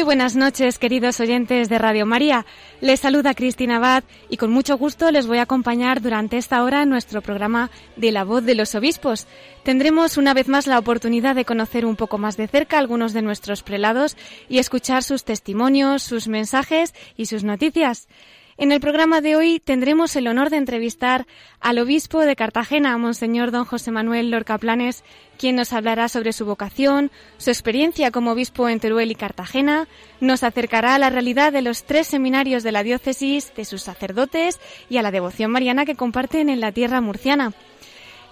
Muy buenas noches, queridos oyentes de Radio María. Les saluda Cristina Abad y con mucho gusto les voy a acompañar durante esta hora en nuestro programa de La Voz de los Obispos. Tendremos una vez más la oportunidad de conocer un poco más de cerca algunos de nuestros prelados y escuchar sus testimonios, sus mensajes y sus noticias. En el programa de hoy tendremos el honor de entrevistar al obispo de Cartagena, Monseñor don José Manuel Lorca Planes, quien nos hablará sobre su vocación, su experiencia como obispo en Teruel y Cartagena, nos acercará a la realidad de los tres seminarios de la diócesis, de sus sacerdotes y a la devoción mariana que comparten en la tierra murciana.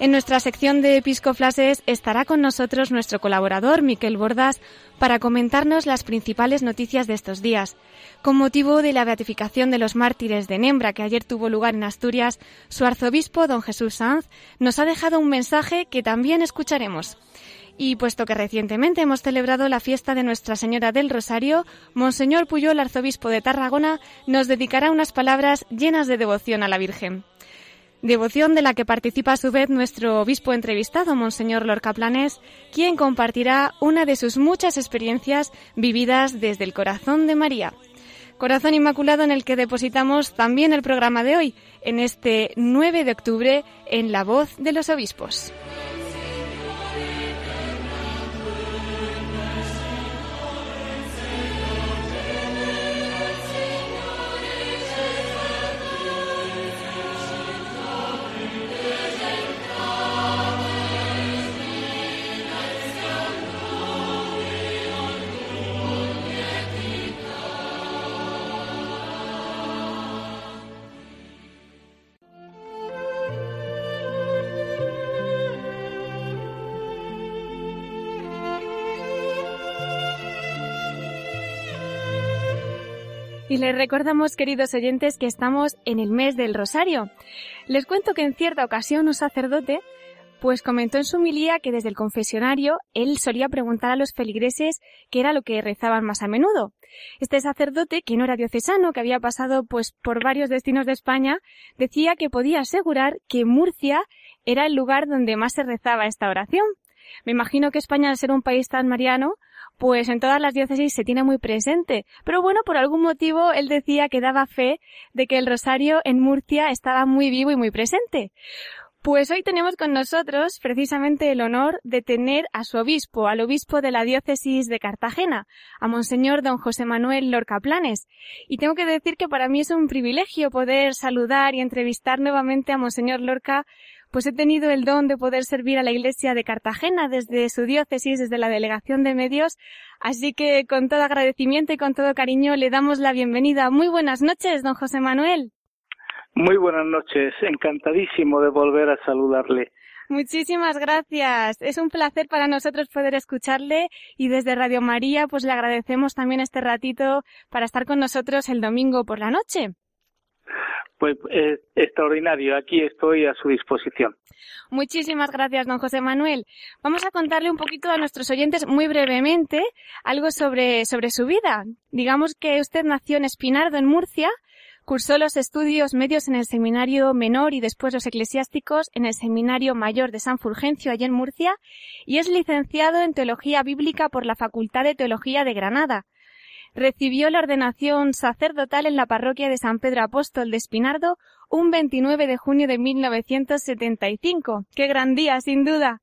En nuestra sección de Episcoflases estará con nosotros nuestro colaborador Miquel Bordas para comentarnos las principales noticias de estos días. Con motivo de la beatificación de los mártires de Nembra que ayer tuvo lugar en Asturias, su arzobispo, don Jesús Sanz, nos ha dejado un mensaje que también escucharemos. Y puesto que recientemente hemos celebrado la fiesta de Nuestra Señora del Rosario, Monseñor Puyol, arzobispo de Tarragona, nos dedicará unas palabras llenas de devoción a la Virgen. Devoción de la que participa a su vez nuestro obispo entrevistado, Monseñor Lorca Planes, quien compartirá una de sus muchas experiencias vividas desde el corazón de María. Corazón Inmaculado en el que depositamos también el programa de hoy, en este 9 de octubre, en La Voz de los Obispos. Les recordamos, queridos oyentes, que estamos en el mes del Rosario. Les cuento que en cierta ocasión un sacerdote pues comentó en su humilía que desde el confesionario él solía preguntar a los feligreses qué era lo que rezaban más a menudo. Este sacerdote, que no era diocesano, que había pasado pues por varios destinos de España, decía que podía asegurar que Murcia era el lugar donde más se rezaba esta oración. Me imagino que España, al ser un país tan mariano, pues en todas las diócesis se tiene muy presente. Pero bueno, por algún motivo él decía que daba fe de que el rosario en Murcia estaba muy vivo y muy presente. Pues hoy tenemos con nosotros precisamente el honor de tener a su obispo, al obispo de la diócesis de Cartagena, a Monseñor don José Manuel Lorca Planes. Y tengo que decir que para mí es un privilegio poder saludar y entrevistar nuevamente a Monseñor Lorca pues he tenido el don de poder servir a la Iglesia de Cartagena desde su diócesis, desde la delegación de medios. Así que con todo agradecimiento y con todo cariño le damos la bienvenida. Muy buenas noches, don José Manuel. Muy buenas noches, encantadísimo de volver a saludarle. Muchísimas gracias. Es un placer para nosotros poder escucharle y desde Radio María pues le agradecemos también este ratito para estar con nosotros el domingo por la noche. Pues eh, extraordinario, aquí estoy a su disposición. Muchísimas gracias, don José Manuel. Vamos a contarle un poquito a nuestros oyentes muy brevemente algo sobre, sobre su vida. Digamos que usted nació en Espinardo, en Murcia, cursó los estudios medios en el seminario menor y después los eclesiásticos en el seminario mayor de San Fulgencio, allí en Murcia, y es licenciado en teología bíblica por la Facultad de Teología de Granada. Recibió la ordenación sacerdotal en la parroquia de San Pedro Apóstol de Espinardo un 29 de junio de 1975. Qué gran día, sin duda.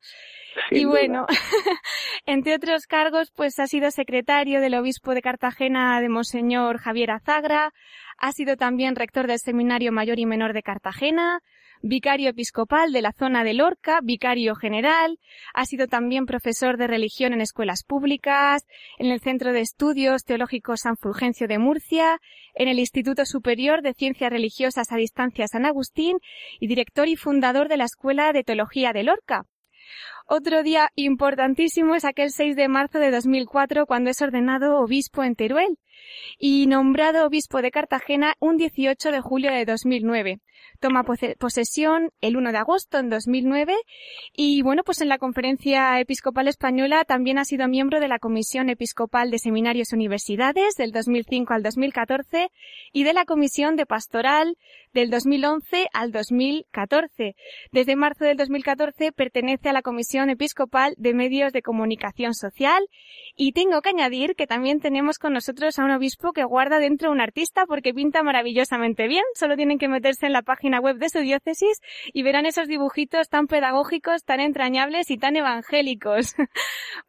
y bueno, entre otros cargos, pues ha sido secretario del obispo de Cartagena de Monseñor Javier Azagra, ha sido también rector del Seminario Mayor y Menor de Cartagena, vicario episcopal de la zona de Lorca, vicario general, ha sido también profesor de religión en escuelas públicas, en el Centro de Estudios Teológicos San Fulgencio de Murcia, en el Instituto Superior de Ciencias Religiosas a Distancia San Agustín y director y fundador de la Escuela de Teología de Lorca. Otro día importantísimo es aquel 6 de marzo de 2004 cuando es ordenado obispo en Teruel y nombrado obispo de Cartagena un 18 de julio de 2009. Toma posesión el 1 de agosto en 2009 y bueno, pues en la Conferencia Episcopal Española también ha sido miembro de la Comisión Episcopal de Seminarios Universidades del 2005 al 2014 y de la Comisión de Pastoral del 2011 al 2014. Desde marzo del 2014 pertenece a la Comisión Episcopal de Medios de Comunicación Social y tengo que añadir que también tenemos con nosotros a un obispo que guarda dentro un artista porque pinta maravillosamente bien. Solo tienen que meterse en la página web de su diócesis y verán esos dibujitos tan pedagógicos, tan entrañables y tan evangélicos.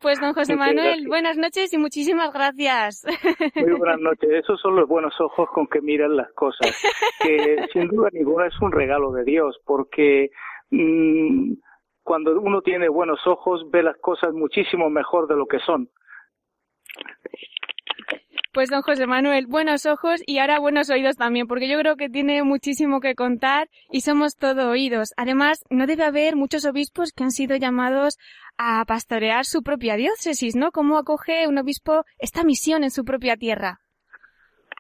Pues don José Manuel, buenas noches y muchísimas gracias. Muy buenas noches. Esos son los buenos ojos con que miran las cosas. Que sin duda ninguna es un regalo de Dios porque mm, cuando uno tiene buenos ojos ve las cosas muchísimo mejor de lo que son. Pues don José Manuel, buenos ojos y ahora buenos oídos también, porque yo creo que tiene muchísimo que contar y somos todo oídos. Además, no debe haber muchos obispos que han sido llamados a pastorear su propia diócesis, ¿no? ¿Cómo acoge un obispo esta misión en su propia tierra?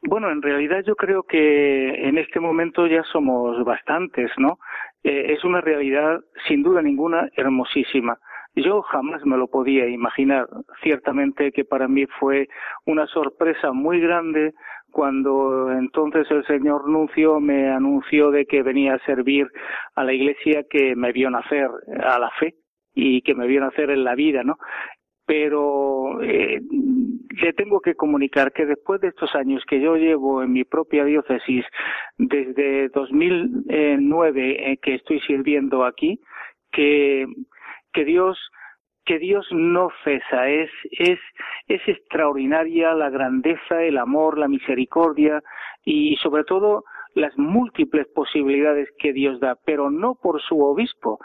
Bueno, en realidad yo creo que en este momento ya somos bastantes, ¿no? Eh, es una realidad, sin duda ninguna, hermosísima. Yo jamás me lo podía imaginar. Ciertamente que para mí fue una sorpresa muy grande cuando entonces el señor Nuncio me anunció de que venía a servir a la iglesia que me vio nacer a la fe y que me vio nacer en la vida, ¿no? Pero eh, le tengo que comunicar que después de estos años que yo llevo en mi propia diócesis, desde 2009 eh, que estoy sirviendo aquí, que que Dios que Dios no cesa, es, es, es extraordinaria la grandeza, el amor, la misericordia y sobre todo las múltiples posibilidades que Dios da, pero no por su obispo,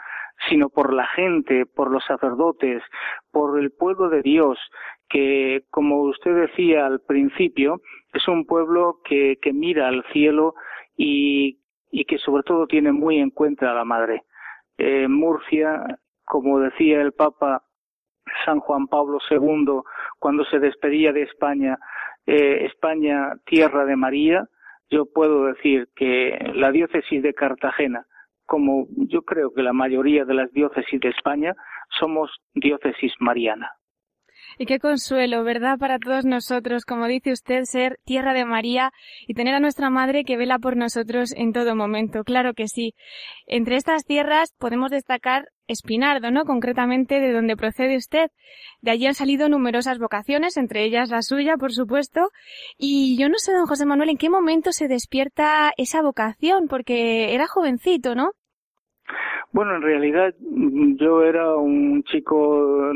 sino por la gente, por los sacerdotes, por el pueblo de Dios, que, como usted decía al principio, es un pueblo que, que mira al cielo y, y que sobre todo tiene muy en cuenta a la Madre. Eh, Murcia como decía el Papa San Juan Pablo II cuando se despedía de España, eh, España tierra de María, yo puedo decir que la diócesis de Cartagena, como yo creo que la mayoría de las diócesis de España, somos diócesis mariana. Y qué consuelo, ¿verdad? Para todos nosotros, como dice usted, ser tierra de María y tener a nuestra Madre que vela por nosotros en todo momento. Claro que sí. Entre estas tierras podemos destacar Espinardo, ¿no? Concretamente de donde procede usted. De allí han salido numerosas vocaciones, entre ellas la suya, por supuesto. Y yo no sé, don José Manuel, en qué momento se despierta esa vocación, porque era jovencito, ¿no? Bueno, en realidad mm, yo era un chico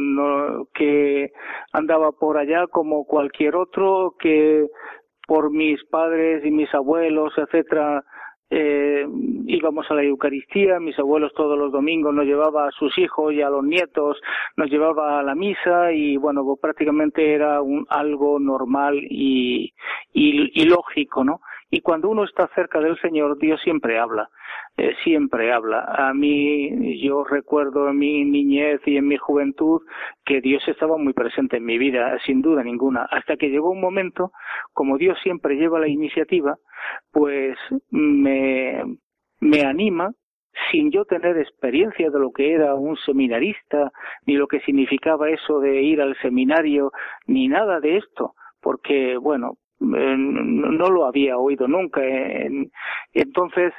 que andaba por allá como cualquier otro, que por mis padres y mis abuelos, etcétera, eh, íbamos a la Eucaristía, mis abuelos todos los domingos nos llevaba a sus hijos y a los nietos, nos llevaba a la misa y bueno, pues prácticamente era un, algo normal y, y, y lógico, ¿no? Y cuando uno está cerca del Señor, Dios siempre habla. Eh, siempre habla. A mí, yo recuerdo en mi niñez y en mi juventud que Dios estaba muy presente en mi vida, sin duda ninguna, hasta que llegó un momento, como Dios siempre lleva la iniciativa, pues me, me anima sin yo tener experiencia de lo que era un seminarista, ni lo que significaba eso de ir al seminario, ni nada de esto, porque, bueno, eh, no lo había oído nunca. entonces,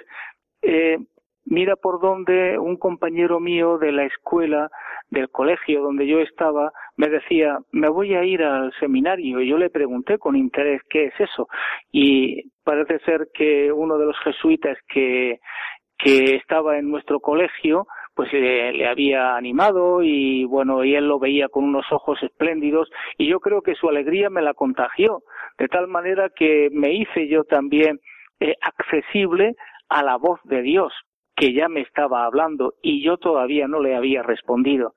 eh, mira por dónde un compañero mío de la escuela, del colegio donde yo estaba, me decía, me voy a ir al seminario. Y yo le pregunté con interés qué es eso. Y parece ser que uno de los jesuitas que, que estaba en nuestro colegio, pues le, le, había animado y bueno, y él lo veía con unos ojos espléndidos y yo creo que su alegría me la contagió, de tal manera que me hice yo también eh, accesible a la voz de Dios que ya me estaba hablando y yo todavía no le había respondido.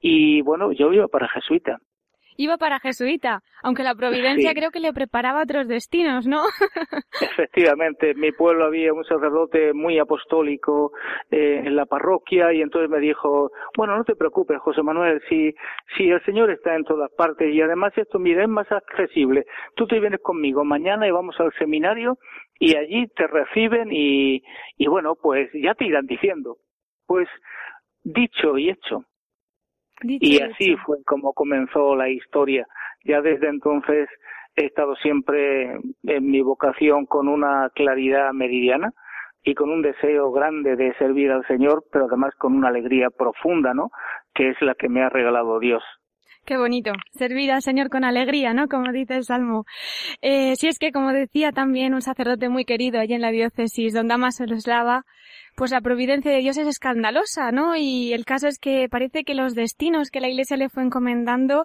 Y bueno, yo iba para jesuita. iba para jesuita, aunque la providencia creo que le preparaba otros destinos, ¿no? Efectivamente, en mi pueblo había un sacerdote muy apostólico eh, en la parroquia y entonces me dijo, bueno, no te preocupes, José Manuel, si, si el Señor está en todas partes y además esto, mira, es más accesible, tú te vienes conmigo mañana y vamos al seminario y allí te reciben y, y bueno, pues ya te irán diciendo. Pues dicho y hecho y así fue como comenzó la historia. Ya desde entonces he estado siempre en mi vocación con una claridad meridiana y con un deseo grande de servir al Señor, pero además con una alegría profunda, ¿no? Que es la que me ha regalado Dios. Qué bonito, servir al Señor con alegría, ¿no? Como dice el Salmo. Eh, si es que, como decía también un sacerdote muy querido allí en la diócesis, don Damas Eslava, pues la providencia de Dios es escandalosa, ¿no? Y el caso es que parece que los destinos que la Iglesia le fue encomendando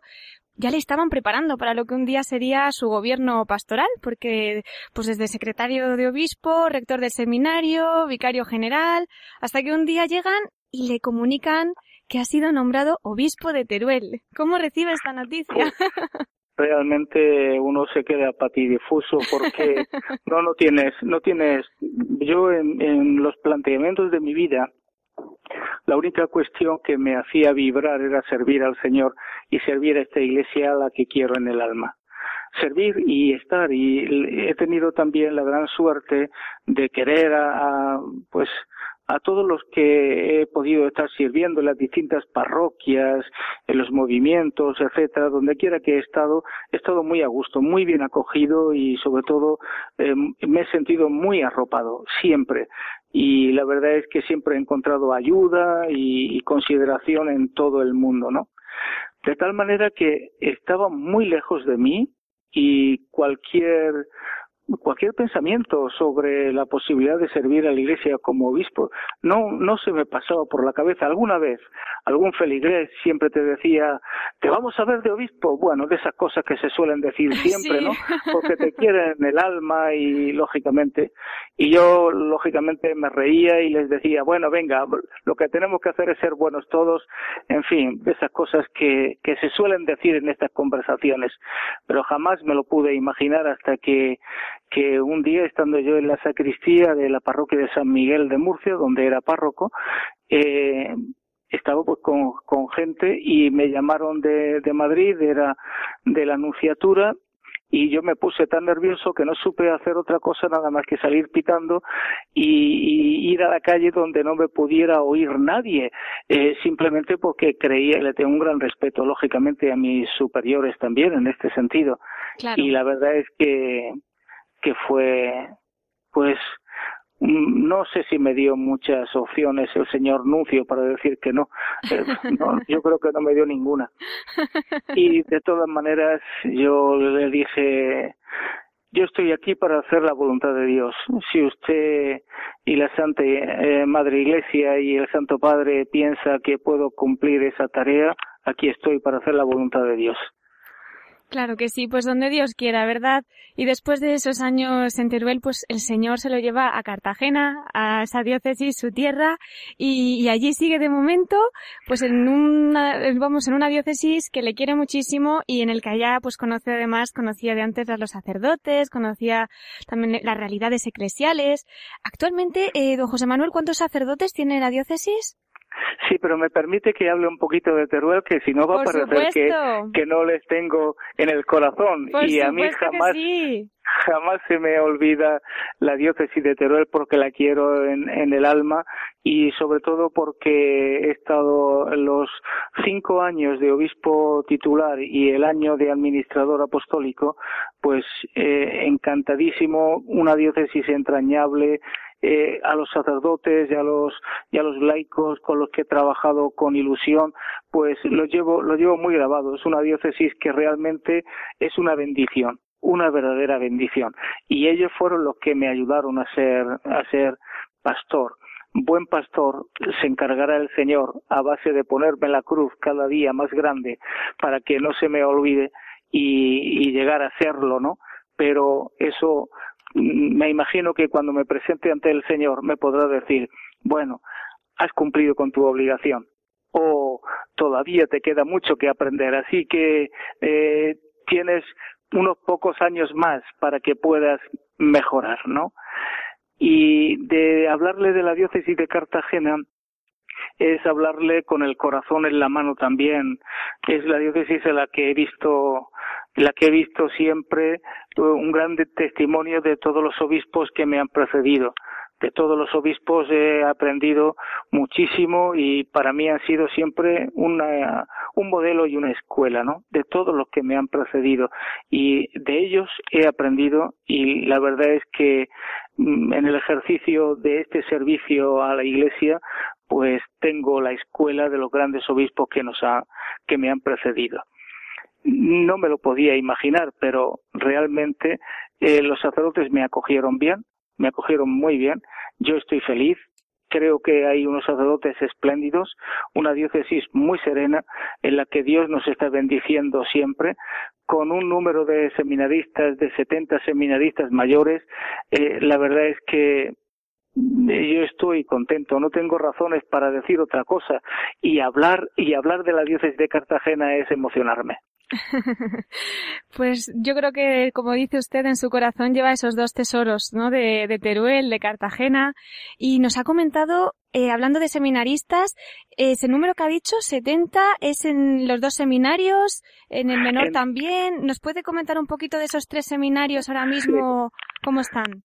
ya le estaban preparando para lo que un día sería su gobierno pastoral, porque pues desde secretario de obispo, rector del seminario, vicario general, hasta que un día llegan y le comunican que ha sido nombrado obispo de Teruel. ¿Cómo recibe esta noticia? realmente uno se queda patidifuso porque no no tienes no tienes yo en, en los planteamientos de mi vida la única cuestión que me hacía vibrar era servir al Señor y servir a esta iglesia a la que quiero en el alma servir y estar y he tenido también la gran suerte de querer a, a pues a todos los que he podido estar sirviendo en las distintas parroquias, en los movimientos, etcétera, donde quiera que he estado, he estado muy a gusto, muy bien acogido y sobre todo eh, me he sentido muy arropado, siempre. Y la verdad es que siempre he encontrado ayuda y, y consideración en todo el mundo, ¿no? De tal manera que estaba muy lejos de mí y cualquier cualquier pensamiento sobre la posibilidad de servir a la iglesia como obispo. No no se me pasaba por la cabeza. Alguna vez algún feligrés siempre te decía te vamos a ver de obispo bueno de esas cosas que se suelen decir siempre no porque te quieren el alma y lógicamente y yo lógicamente me reía y les decía bueno venga lo que tenemos que hacer es ser buenos todos en fin de esas cosas que que se suelen decir en estas conversaciones. Pero jamás me lo pude imaginar hasta que que un día estando yo en la sacristía de la parroquia de San Miguel de Murcia, donde era párroco, eh, estaba pues con, con gente y me llamaron de, de Madrid, era de la Anunciatura y yo me puse tan nervioso que no supe hacer otra cosa nada más que salir pitando y, ir a la calle donde no me pudiera oír nadie, eh, simplemente porque creía, le tengo un gran respeto lógicamente a mis superiores también en este sentido. Y la verdad es que que fue, pues, no sé si me dio muchas opciones el señor Nuncio para decir que no. No. Yo creo que no me dio ninguna. Y de todas maneras yo le dije, yo estoy aquí para hacer la voluntad de Dios. Si usted y la Santa eh, Madre Iglesia y el Santo Padre piensa que puedo cumplir esa tarea, aquí estoy para hacer la voluntad de Dios. Claro que sí, pues donde Dios quiera, ¿verdad? Y después de esos años en Teruel, pues el Señor se lo lleva a Cartagena, a esa diócesis, su tierra, y, allí sigue de momento, pues en una, vamos, en una diócesis que le quiere muchísimo y en el que allá, pues conoce además, conocía de antes a los sacerdotes, conocía también las realidades eclesiales. Actualmente, eh, don José Manuel, ¿cuántos sacerdotes tiene la diócesis? Sí, pero me permite que hable un poquito de Teruel, que si no va a parecer que, que, no les tengo en el corazón. y a mí jamás, jamás se me olvida la diócesis de Teruel porque la quiero en, el alma y sobre todo porque he estado los cinco años de obispo titular y el año de administrador apostólico, pues eh, encantadísimo, una diócesis entrañable, eh, a los sacerdotes y a los y a los laicos con los que he trabajado con ilusión pues lo llevo lo llevo muy grabado. Es una diócesis que realmente es una bendición una verdadera bendición y ellos fueron los que me ayudaron a ser a ser pastor buen pastor se encargará el Señor a base de ponerme la cruz cada día más grande para que no se me olvide y, y llegar a serlo, ¿no? Pero eso me imagino que cuando me presente ante el Señor me podrá decir, bueno, has cumplido con tu obligación. o todavía te queda mucho que aprender. Así que eh, tienes unos pocos años más para que puedas mejorar, ¿no? Y de hablarle de la diócesis de Cartagena, es hablarle con el corazón en la mano también. Es la diócesis en la que he visto, la que he visto siempre un gran testimonio de todos los obispos que me han precedido de todos los obispos he aprendido muchísimo y para mí han sido siempre una, un modelo y una escuela, ¿no? De todos los que me han precedido y de ellos he aprendido y la verdad es que mm, en el ejercicio de este servicio a la Iglesia pues tengo la escuela de los grandes obispos que nos ha, que me han precedido. No me lo podía imaginar, pero realmente eh, los sacerdotes me acogieron bien, me acogieron muy bien, yo estoy feliz, creo que hay unos sacerdotes espléndidos, una diócesis muy serena en la que Dios nos está bendiciendo siempre, con un número de seminaristas, de 70 seminaristas mayores. Eh, la verdad es que yo estoy contento, no tengo razones para decir otra cosa y hablar y hablar de la diócesis de Cartagena es emocionarme. pues yo creo que, como dice usted, en su corazón lleva esos dos tesoros, ¿no? De, Teruel, de Cartagena. Y nos ha comentado, eh, hablando de seminaristas, ese número que ha dicho, 70, es en los dos seminarios, en el menor también. ¿Nos puede comentar un poquito de esos tres seminarios ahora mismo, cómo están?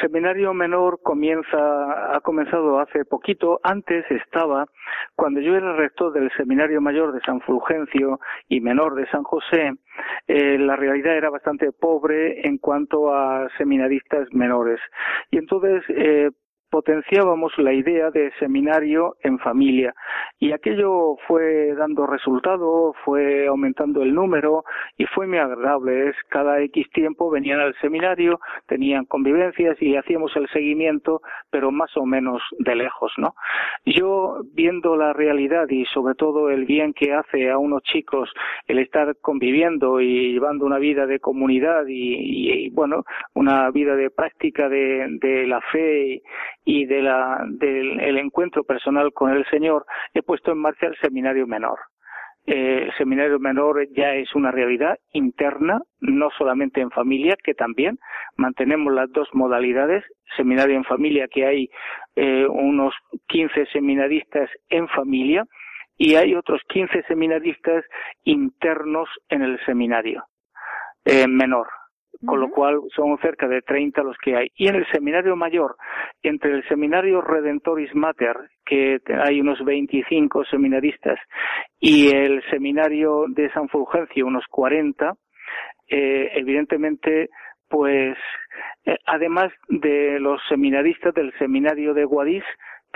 Seminario menor comienza, ha comenzado hace poquito. Antes estaba, cuando yo era rector del Seminario Mayor de San Fulgencio y menor de San José, eh, la realidad era bastante pobre en cuanto a seminaristas menores. Y entonces, eh, potenciábamos la idea de seminario en familia y aquello fue dando resultado, fue aumentando el número y fue muy agradable. Es cada X tiempo venían al seminario, tenían convivencias y hacíamos el seguimiento, pero más o menos de lejos, ¿no? Yo viendo la realidad y sobre todo el bien que hace a unos chicos el estar conviviendo y llevando una vida de comunidad y, bueno, una vida de práctica de, de la fe y de la, del encuentro personal con el Señor, he puesto en marcha el seminario menor. Eh, el seminario menor ya es una realidad interna, no solamente en familia, que también mantenemos las dos modalidades, seminario en familia, que hay eh, unos 15 seminaristas en familia, y hay otros 15 seminaristas internos en el seminario eh, menor con lo cual son cerca de 30 los que hay. Y en el seminario mayor, entre el seminario Redentoris Mater, que hay unos 25 seminaristas, y el seminario de San Fulgencio, unos 40, eh, evidentemente, pues, eh, además de los seminaristas del seminario de Guadix,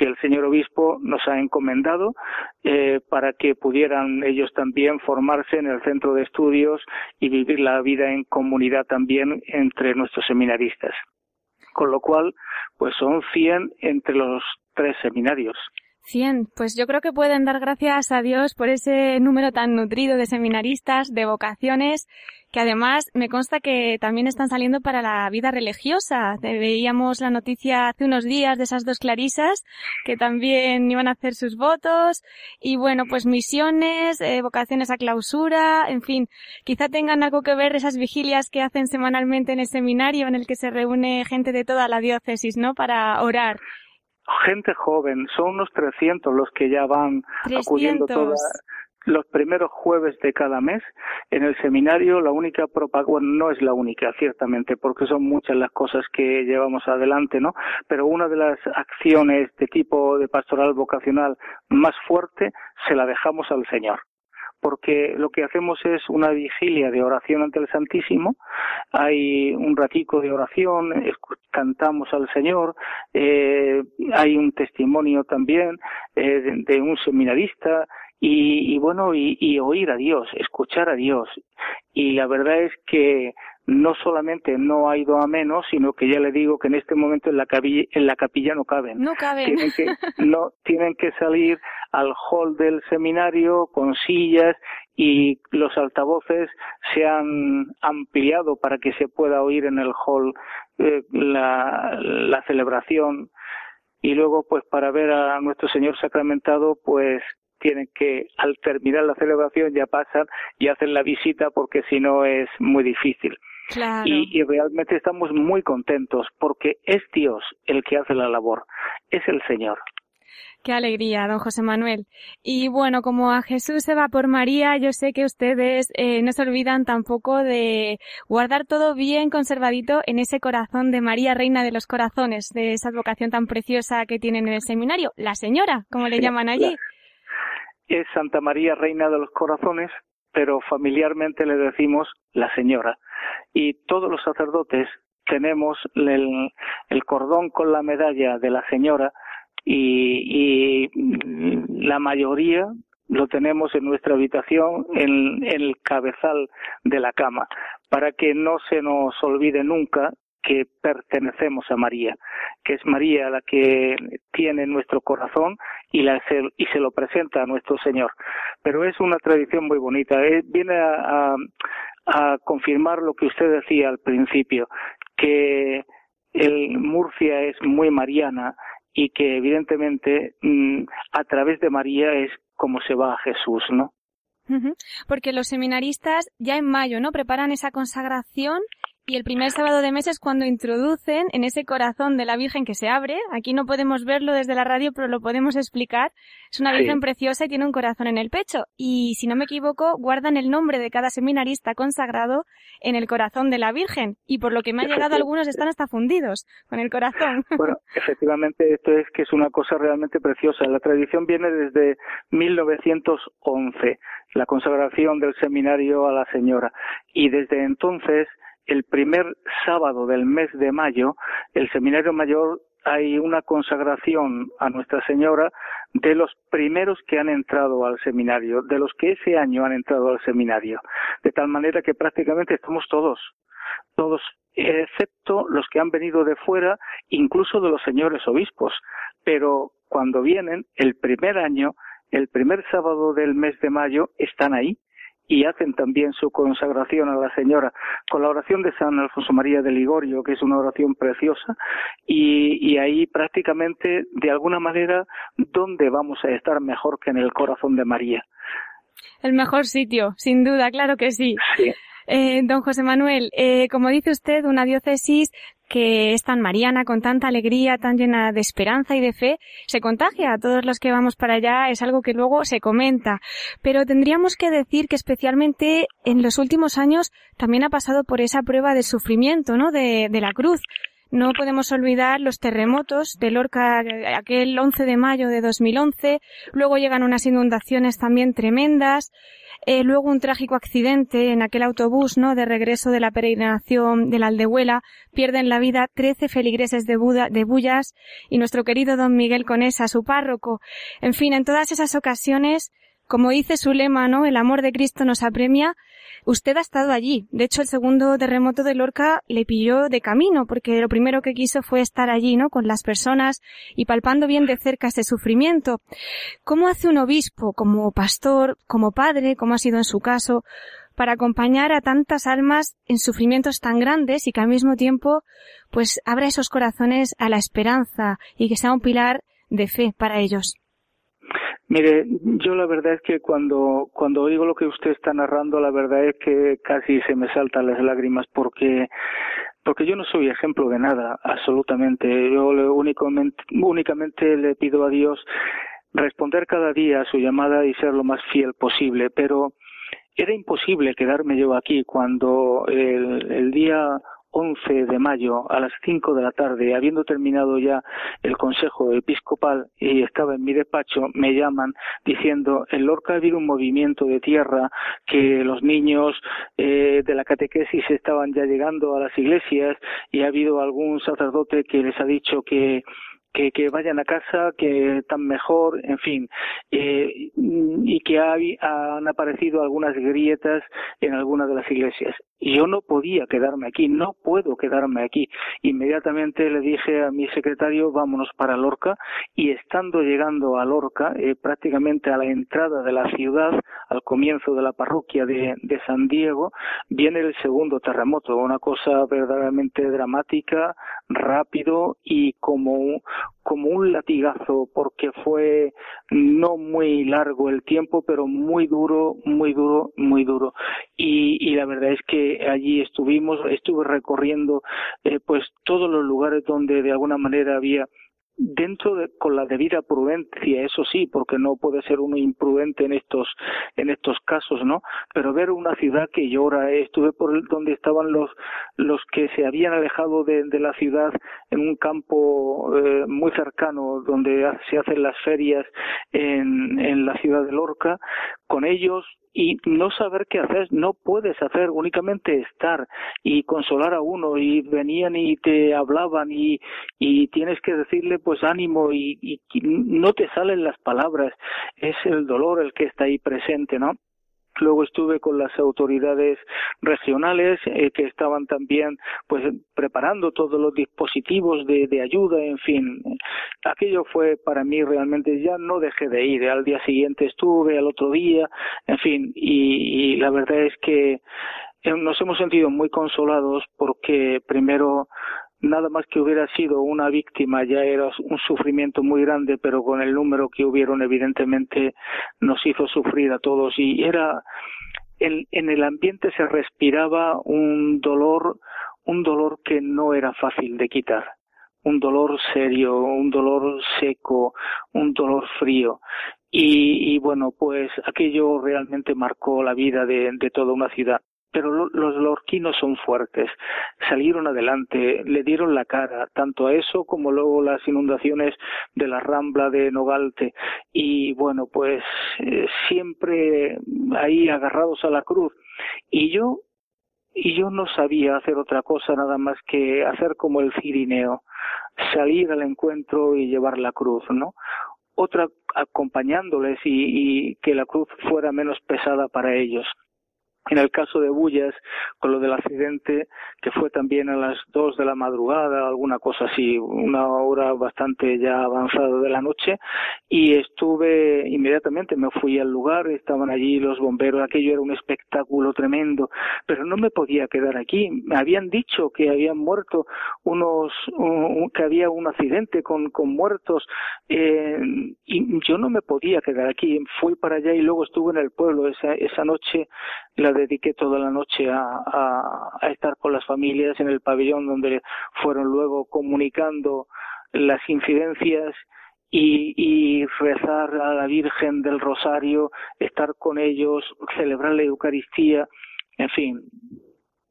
que el señor obispo nos ha encomendado eh, para que pudieran ellos también formarse en el centro de estudios y vivir la vida en comunidad también entre nuestros seminaristas. Con lo cual, pues son 100 entre los tres seminarios. 100. Pues yo creo que pueden dar gracias a Dios por ese número tan nutrido de seminaristas, de vocaciones, que además me consta que también están saliendo para la vida religiosa. Veíamos la noticia hace unos días de esas dos clarisas que también iban a hacer sus votos y bueno, pues misiones, eh, vocaciones a clausura, en fin, quizá tengan algo que ver esas vigilias que hacen semanalmente en el seminario en el que se reúne gente de toda la diócesis, ¿no? Para orar gente joven, son unos 300 los que ya van acudiendo toda, los primeros jueves de cada mes. En el seminario la única propaganda no es la única ciertamente porque son muchas las cosas que llevamos adelante no pero una de las acciones de tipo de pastoral vocacional más fuerte se la dejamos al Señor porque lo que hacemos es una vigilia de oración ante el Santísimo, hay un ratico de oración, cantamos al Señor, eh, hay un testimonio también eh, de, un seminarista y, bueno, y, oír a Dios, escuchar a Dios. Y la verdad es que no solamente no ha ido a menos, sino que ya le digo que en este momento en la capilla, en la capilla no caben. No caben. Tienen que, no, tienen que salir al hall del seminario con sillas y los altavoces se han ampliado para que se pueda oír en el hall eh, la, la celebración y luego pues para ver a nuestro Señor sacramentado pues tienen que, al terminar la celebración, ya pasan y hacen la visita porque si no es muy difícil. Y, y, realmente estamos muy contentos porque es Dios el que hace la labor, es el Señor. Qué alegría, don José Manuel. Y bueno, como a Jesús se va por María, yo sé que ustedes eh, no se olvidan tampoco de guardar todo bien conservadito en ese corazón de María, Reina de los Corazones, de esa advocación tan preciosa que tienen en el seminario, la señora, como le llaman allí. Es Santa María, Reina de los Corazones, pero familiarmente le decimos la señora. Y todos los sacerdotes tenemos el cordón con la medalla de la señora y, la mayoría lo tenemos en nuestra habitación en, el cabezal de la cama para que no se nos olvide nunca que pertenecemos a María, que es María la que tiene nuestro corazón y, la, y se lo presenta a nuestro Señor. Pero es una tradición muy bonita, eh, viene a, a confirmar lo que usted decía al principio, que el Murcia es muy mariana y que evidentemente mm, a través de María es como se va a Jesús, ¿no? Porque los seminaristas ya en mayo, ¿no? Preparan esa consagración y el primer sábado de mes es cuando introducen en ese corazón de la Virgen que se abre. Aquí no podemos verlo desde la radio, pero lo podemos explicar. Es una Virgen preciosa y tiene un corazón en el pecho. Y si no me equivoco, guardan el nombre de cada seminarista consagrado en el corazón de la Virgen. Y por lo que me ha llegado, algunos están hasta fundidos con el corazón. Bueno, efectivamente, esto es que es una cosa realmente preciosa. La tradición viene desde 1911, la consagración del seminario a la Señora. Y desde entonces el primer sábado del mes de mayo, el Seminario Mayor hay una consagración a Nuestra Señora de los primeros que han entrado al seminario, de los que ese año han entrado al seminario, de tal manera que prácticamente estamos todos, todos, excepto los que han venido de fuera, incluso de los señores obispos, pero cuando vienen el primer año, el primer sábado del mes de mayo, están ahí y hacen también su consagración a la Señora con la oración de San Alfonso María de Ligorio, que es una oración preciosa, y, ahí prácticamente, de alguna manera, ¿dónde vamos a estar mejor que en el corazón de María? El mejor sitio, sin duda, claro que sí. Eh, don José Manuel, eh, como dice usted, una diócesis que es tan mariana, con tanta alegría, tan llena de esperanza y de fe, se contagia a todos los que vamos para allá, es algo que luego se comenta. Pero tendríamos que decir que especialmente en los últimos años también ha pasado por esa prueba de sufrimiento, ¿no? De, de la cruz. No podemos olvidar los terremotos de Lorca aquel 11 de mayo de 2011, luego llegan unas inundaciones también tremendas, eh, luego un trágico accidente en aquel autobús, ¿no? De regreso de la peregrinación de la Aldehuela. Pierden la vida trece feligreses de, Buda, de Bullas y nuestro querido don Miguel Conesa, su párroco. En fin, en todas esas ocasiones, como dice su lema, ¿no? El amor de Cristo nos apremia. Usted ha estado allí. De hecho, el segundo terremoto de Lorca le pilló de camino, porque lo primero que quiso fue estar allí, ¿no? Con las personas y palpando bien de cerca ese sufrimiento. ¿Cómo hace un obispo, como pastor, como padre, como ha sido en su caso, para acompañar a tantas almas en sufrimientos tan grandes y que al mismo tiempo, pues, abra esos corazones a la esperanza y que sea un pilar de fe para ellos? Mire, yo la verdad es que cuando, cuando oigo lo que usted está narrando, la verdad es que casi se me saltan las lágrimas porque porque yo no soy ejemplo de nada, absolutamente. Yo únicamente, únicamente le pido a Dios responder cada día a su llamada y ser lo más fiel posible, pero era imposible quedarme yo aquí cuando el, el día 11 de mayo a las 5 de la tarde, habiendo terminado ya el Consejo Episcopal y estaba en mi despacho, me llaman diciendo en Lorca ha habido un movimiento de tierra que los niños eh, de la catequesis estaban ya llegando a las iglesias y ha habido algún sacerdote que les ha dicho que que, que vayan a casa, que están mejor, en fin, eh, y que han aparecido algunas grietas en algunas de las iglesias. Y yo no podía quedarme aquí, no puedo quedarme aquí. Inmediatamente le dije a mi secretario, vámonos para Lorca, y estando llegando a Lorca, eh, prácticamente a la entrada de la ciudad, al comienzo de la parroquia de, de San Diego, viene el segundo terremoto, una cosa verdaderamente dramática, rápido y como como un latigazo porque fue no muy largo el tiempo, pero muy duro, muy duro, muy duro. Y, y la verdad es que allí estuvimos, estuve recorriendo eh, pues todos los lugares donde de alguna manera había dentro de, con la debida prudencia, eso sí, porque no puede ser uno imprudente en estos en estos casos, ¿no? Pero ver una ciudad que llora, eh, estuve por donde estaban los los que se habían alejado de, de la ciudad en un campo eh, muy cercano donde se hacen las ferias en, en la ciudad de Lorca, con ellos y no saber qué hacer, no puedes hacer, únicamente estar y consolar a uno y venían y te hablaban y, y tienes que decirle pues ánimo y, y no te salen las palabras, es el dolor el que está ahí presente, ¿no? Luego estuve con las autoridades regionales eh, que estaban también pues preparando todos los dispositivos de, de, ayuda, en fin. Aquello fue para mí realmente ya no dejé de ir. Al día siguiente estuve, al otro día, en fin. Y, la verdad es que eh, nos hemos sentido muy consolados porque primero nada más que hubiera sido una víctima ya era un sufrimiento muy grande, pero con el número que hubieron evidentemente nos hizo sufrir a todos. Y era en, en el ambiente se respiraba un dolor, un dolor que no era fácil de quitar. Un dolor serio, un dolor seco, un dolor frío. Y, y, bueno, pues aquello realmente marcó la vida de, de toda una ciudad pero los lorquinos son fuertes, salieron adelante, le dieron la cara, tanto a eso como luego las inundaciones de la rambla de Nogalte, y bueno, pues eh, siempre ahí agarrados a la cruz. Y yo, y yo no sabía hacer otra cosa nada más que hacer como el cirineo, salir al encuentro y llevar la cruz, ¿no? Otra acompañándoles y, y que la cruz fuera menos pesada para ellos. En el caso de Bullas, con lo del accidente, que fue también a las dos de la madrugada, alguna cosa así, una hora bastante ya avanzada de la noche, y estuve inmediatamente, me fui al lugar, estaban allí los bomberos, aquello era un espectáculo tremendo, pero no me podía quedar aquí. Me habían dicho que habían muerto unos, un, que había un accidente con, con muertos, eh, y yo no me podía quedar aquí. Fui para allá y luego estuve en el pueblo esa, esa noche, la dediqué toda la noche a, estar con las familias en el pabellón donde fueron luego comunicando las incidencias y, y rezar a la Virgen del Rosario, estar con ellos, celebrar la Eucaristía, en fin,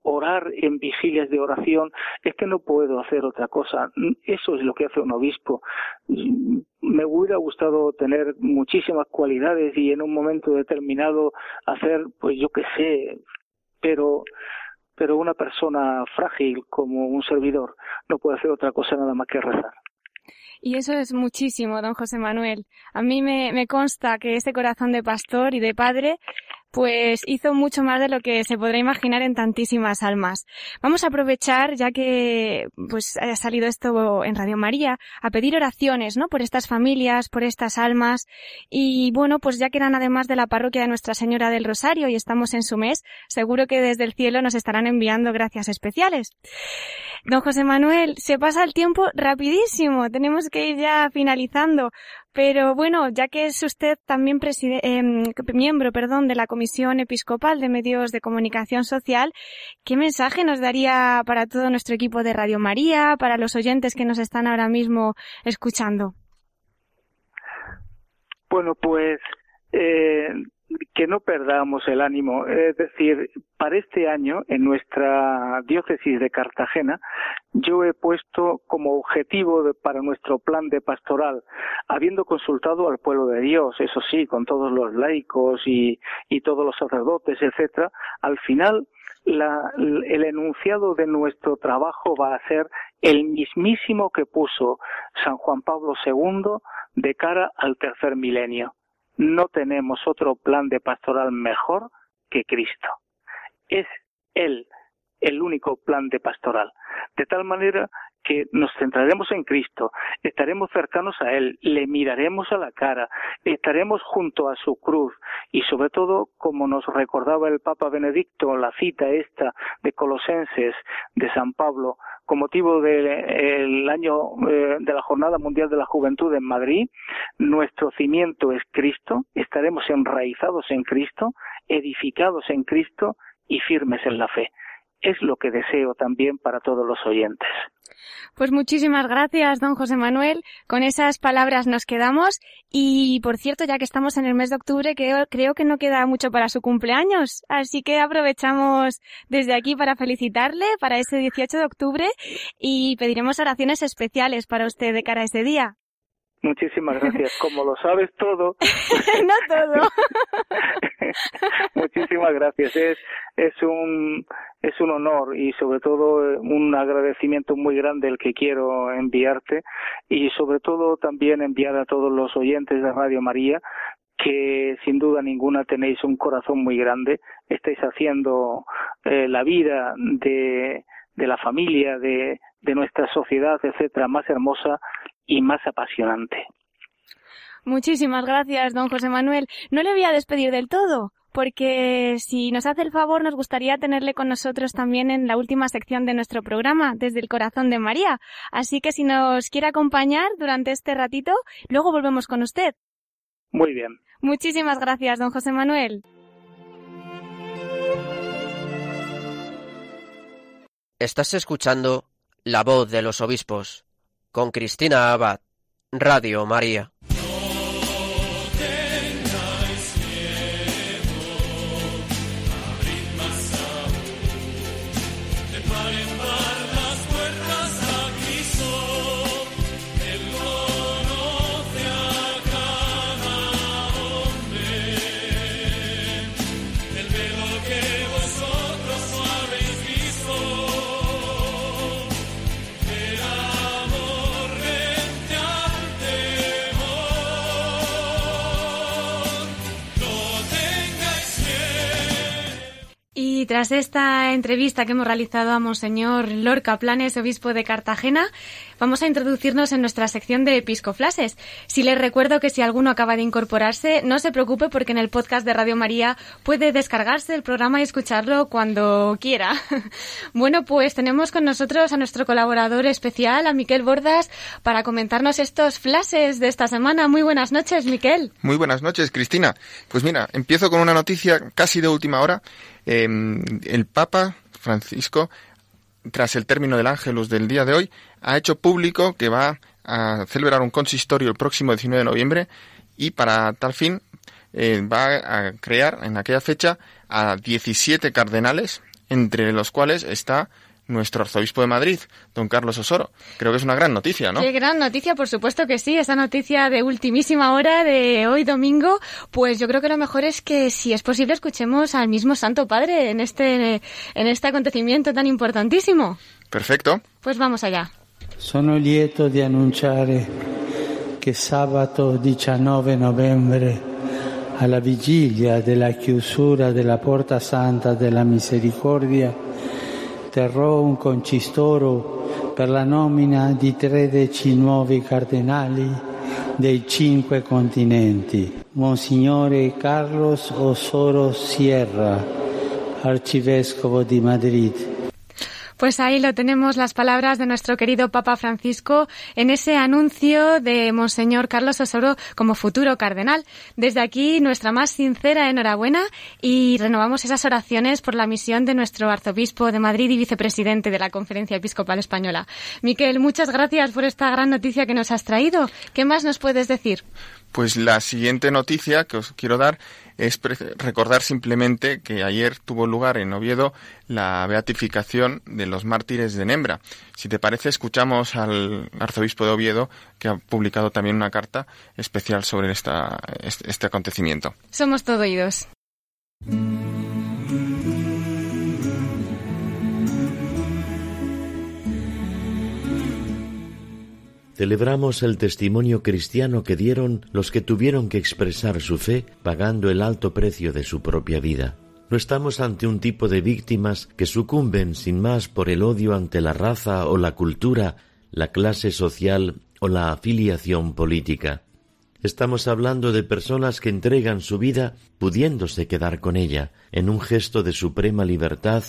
orar en vigilias de oración, es que no puedo hacer otra cosa. Eso es lo que hace un obispo. Me hubiera gustado tener muchísimas cualidades y en un momento determinado hacer, pues yo qué sé, pero pero una persona frágil como un servidor no puede hacer otra cosa nada más que rezar. Y eso es muchísimo, don José Manuel. A mí me, me consta que ese corazón de pastor y de padre pues hizo mucho más de lo que se podrá imaginar en tantísimas almas. Vamos a aprovechar, ya que pues haya salido esto en Radio María, a pedir oraciones, ¿no? Por estas familias, por estas almas. Y bueno, pues ya que eran además de la parroquia de Nuestra Señora del Rosario y estamos en su mes, seguro que desde el cielo nos estarán enviando gracias especiales. Don José Manuel, se pasa el tiempo rapidísimo. Tenemos que ir ya finalizando. Pero bueno, ya que es usted también eh, miembro, perdón, de la Comisión Episcopal de Medios de Comunicación Social, ¿qué mensaje nos daría para todo nuestro equipo de Radio María, para los oyentes que nos están ahora mismo escuchando? Bueno, pues eh, que no perdamos el ánimo. Es decir, para este año, en nuestra diócesis de Cartagena, yo he puesto como objetivo para nuestro plan de pastoral, habiendo consultado al pueblo de Dios, eso sí, con todos los laicos y, y todos los sacerdotes, etcétera, al final la, el enunciado de nuestro trabajo va a ser el mismísimo que puso San Juan Pablo II de cara al tercer milenio no tenemos otro plan de pastoral mejor que Cristo. Es Él el único plan de pastoral. De tal manera que nos centraremos en Cristo, estaremos cercanos a Él, le miraremos a la cara, estaremos junto a su cruz y sobre todo, como nos recordaba el Papa Benedicto, la cita esta de Colosenses de San Pablo, con motivo del año eh, de la Jornada Mundial de la Juventud en Madrid, nuestro cimiento es Cristo, estaremos enraizados en Cristo, edificados en Cristo y firmes en la fe. Es lo que deseo también para todos los oyentes. Pues muchísimas gracias, don José Manuel. Con esas palabras nos quedamos. Y por cierto, ya que estamos en el mes de octubre, creo, creo, que no queda mucho para su cumpleaños. Así que aprovechamos desde aquí para felicitarle para ese 18 de octubre y pediremos oraciones especiales para usted de cara a ese día. Muchísimas gracias. Como lo sabes todo. no todo. Muchísimas gracias. Es, es un, es un honor y sobre todo eh, un agradecimiento muy grande el que quiero enviarte y sobre todo también enviar a todos los oyentes de Radio María que sin duda ninguna tenéis un corazón muy grande, estáis haciendo eh, la vida de, de la familia, de, de nuestra sociedad, etcétera, más hermosa y más apasionante. Muchísimas gracias, don José Manuel. No le voy a despedir del todo, porque si nos hace el favor, nos gustaría tenerle con nosotros también en la última sección de nuestro programa, desde el corazón de María. Así que si nos quiere acompañar durante este ratito, luego volvemos con usted. Muy bien. Muchísimas gracias, don José Manuel. Estás escuchando La voz de los obispos con Cristina Abad, Radio María. Y tras esta entrevista que hemos realizado a Monseñor Lorca Planes, obispo de Cartagena, vamos a introducirnos en nuestra sección de episcoflases. Si les recuerdo que si alguno acaba de incorporarse, no se preocupe porque en el podcast de Radio María puede descargarse el programa y escucharlo cuando quiera. bueno, pues tenemos con nosotros a nuestro colaborador especial, a Miquel Bordas, para comentarnos estos flashes de esta semana. Muy buenas noches, Miquel. Muy buenas noches, Cristina. Pues mira, empiezo con una noticia casi de última hora Em, el Papa Francisco, tras el término del Ángelus del día de hoy, ha hecho público que va a celebrar un consistorio el próximo 19 de noviembre y para tal fin eh, va a crear en aquella fecha a 17 cardenales, entre los cuales está nuestro arzobispo de Madrid, don Carlos Osoro. Creo que es una gran noticia, ¿no? Qué gran noticia, por supuesto que sí. Esa noticia de ultimísima hora de hoy domingo, pues yo creo que lo mejor es que, si es posible, escuchemos al mismo Santo Padre en este, en este acontecimiento tan importantísimo. Perfecto. Pues vamos allá. Sono lieto di annunciare che sabato 19 novembre, alla vigilia della chiusura della Porta Santa della Misericordia, terrò un concistoro per la nomina di 13 nuovi cardinali dei cinque continenti. Monsignore Carlos Osoro Sierra, arcivescovo di Madrid. Pues ahí lo tenemos las palabras de nuestro querido Papa Francisco en ese anuncio de Monseñor Carlos Osoro como futuro cardenal. Desde aquí nuestra más sincera enhorabuena y renovamos esas oraciones por la misión de nuestro arzobispo de Madrid y vicepresidente de la Conferencia Episcopal Española. Miquel, muchas gracias por esta gran noticia que nos has traído. ¿Qué más nos puedes decir? Pues la siguiente noticia que os quiero dar es recordar simplemente que ayer tuvo lugar en Oviedo la beatificación de los mártires de Nembra. Si te parece, escuchamos al arzobispo de Oviedo que ha publicado también una carta especial sobre esta, este, este acontecimiento. Somos todo oídos. Celebramos el testimonio cristiano que dieron los que tuvieron que expresar su fe pagando el alto precio de su propia vida. No estamos ante un tipo de víctimas que sucumben sin más por el odio ante la raza o la cultura la clase social o la afiliación política. Estamos hablando de personas que entregan su vida pudiéndose quedar con ella, en un gesto de suprema libertad,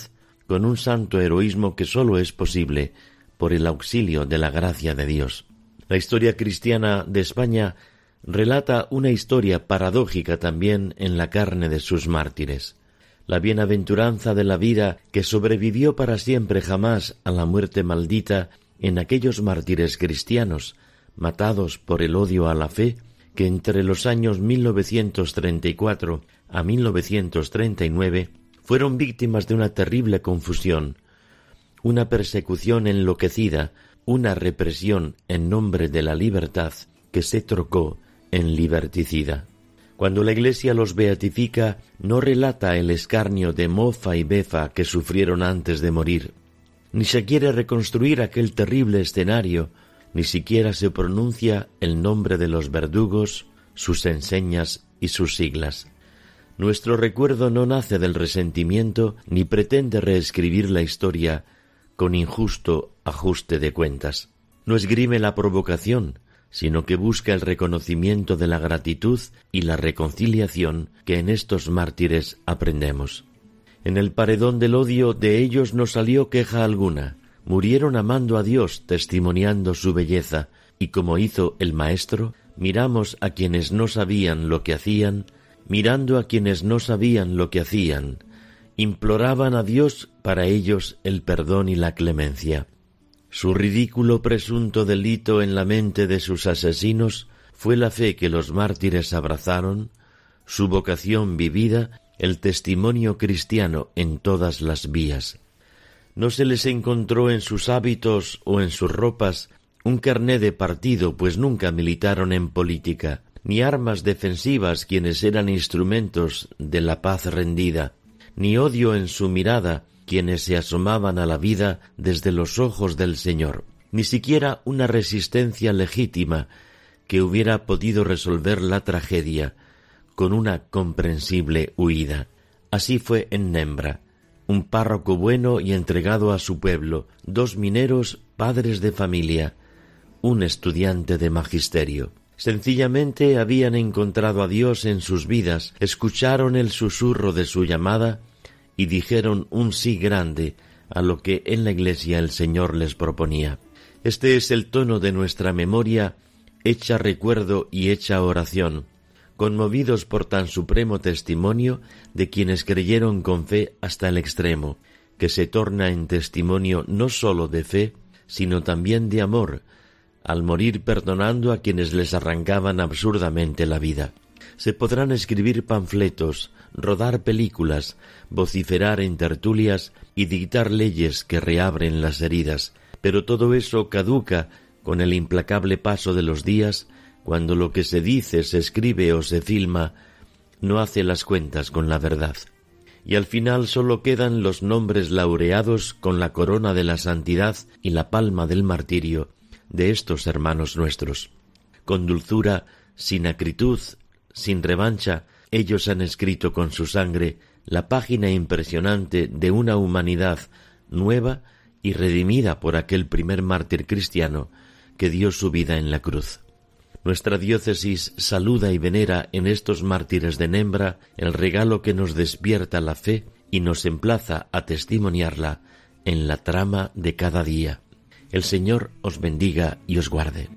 con un santo heroísmo que sólo es posible por el auxilio de la gracia de Dios. La historia cristiana de España relata una historia paradójica también en la carne de sus mártires. La bienaventuranza de la vida que sobrevivió para siempre jamás a la muerte maldita en aquellos mártires cristianos, matados por el odio a la fe, que entre los años 1934 a 1939 fueron víctimas de una terrible confusión, una persecución enloquecida, una represión en nombre de la libertad que se trocó en liberticida. Cuando la Iglesia los beatifica, no relata el escarnio de mofa y befa que sufrieron antes de morir, ni se quiere reconstruir aquel terrible escenario ni siquiera se pronuncia el nombre de los verdugos, sus enseñas y sus siglas. Nuestro recuerdo no nace del resentimiento ni pretende reescribir la historia con injusto ajuste de cuentas. No esgrime la provocación, sino que busca el reconocimiento de la gratitud y la reconciliación que en estos mártires aprendemos. En el paredón del odio de ellos no salió queja alguna, murieron amando a Dios, testimoniando su belleza, y como hizo el Maestro, miramos a quienes no sabían lo que hacían, mirando a quienes no sabían lo que hacían, imploraban a Dios para ellos el perdón y la clemencia. Su ridículo presunto delito en la mente de sus asesinos fue la fe que los mártires abrazaron, su vocación vivida, el testimonio cristiano en todas las vías no se les encontró en sus hábitos o en sus ropas un carné de partido, pues nunca militaron en política, ni armas defensivas quienes eran instrumentos de la paz rendida, ni odio en su mirada quienes se asomaban a la vida desde los ojos del Señor, ni siquiera una resistencia legítima que hubiera podido resolver la tragedia con una comprensible huida. Así fue en Nembra un párroco bueno y entregado a su pueblo, dos mineros, padres de familia, un estudiante de magisterio. Sencillamente habían encontrado a Dios en sus vidas, escucharon el susurro de su llamada y dijeron un sí grande a lo que en la iglesia el Señor les proponía. Este es el tono de nuestra memoria, hecha recuerdo y hecha oración, conmovidos por tan supremo testimonio de quienes creyeron con fe hasta el extremo, que se torna en testimonio no sólo de fe, sino también de amor, al morir perdonando a quienes les arrancaban absurdamente la vida. Se podrán escribir panfletos, rodar películas, vociferar en tertulias y dictar leyes que reabren las heridas, pero todo eso caduca con el implacable paso de los días cuando lo que se dice, se escribe o se filma no hace las cuentas con la verdad. Y al final sólo quedan los nombres laureados con la corona de la santidad y la palma del martirio de estos hermanos nuestros. Con dulzura, sin acritud, sin revancha, ellos han escrito con su sangre la página impresionante de una humanidad nueva y redimida por aquel primer mártir cristiano que dio su vida en la cruz. Nuestra diócesis saluda y venera en estos mártires de Nembra el regalo que nos despierta la fe y nos emplaza a testimoniarla en la trama de cada día. El Señor os bendiga y os guarde.